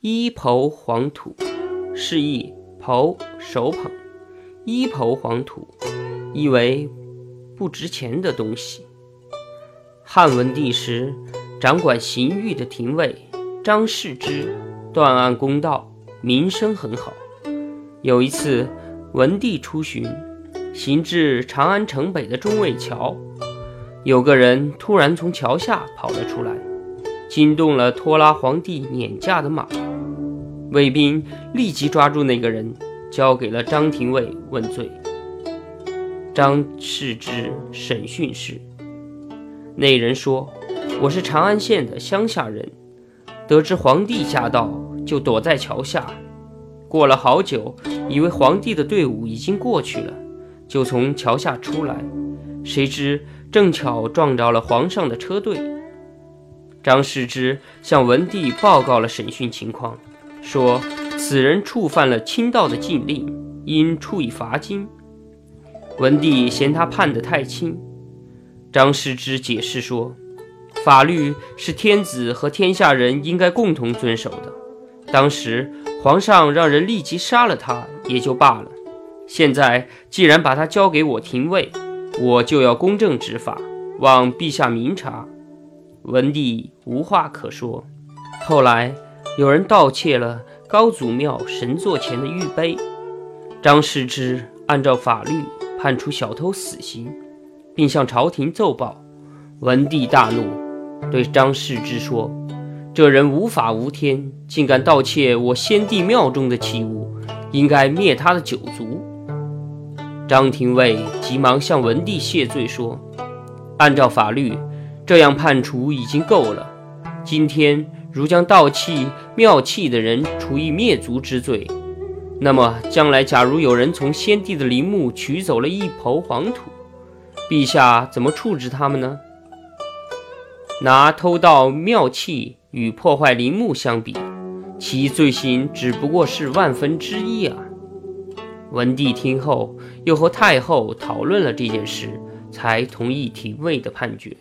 一抔黄土，示意抔手捧。一抔黄土，意为不值钱的东西。汉文帝时，掌管刑狱的廷尉张世之断案公道，名声很好。有一次，文帝出巡，行至长安城北的中卫桥，有个人突然从桥下跑了出来，惊动了拖拉皇帝辇驾的马。卫兵立即抓住那个人。交给了张廷尉问罪。张世之审讯时，那人说：“我是长安县的乡下人，得知皇帝驾到，就躲在桥下。过了好久，以为皇帝的队伍已经过去了，就从桥下出来，谁知正巧撞着了皇上的车队。”张世之向文帝报告了审讯情况，说。此人触犯了清道的禁令，应处以罚金。文帝嫌他判得太轻，张师之解释说：“法律是天子和天下人应该共同遵守的。当时皇上让人立即杀了他，也就罢了。现在既然把他交给我廷尉，我就要公正执法，望陛下明察。”文帝无话可说。后来有人盗窃了。高祖庙神座前的玉碑，张世之按照法律判处小偷死刑，并向朝廷奏报。文帝大怒，对张世之说：“这人无法无天，竟敢盗窃我先帝庙中的器物，应该灭他的九族。”张廷尉急忙向文帝谢罪说：“按照法律，这样判处已经够了。今天。”如将盗器妙器的人处以灭族之罪，那么将来假如有人从先帝的陵墓取走了一抔黄土，陛下怎么处置他们呢？拿偷盗妙器与破坏陵墓相比，其罪行只不过是万分之一啊！文帝听后，又和太后讨论了这件事，才同意廷尉的判决。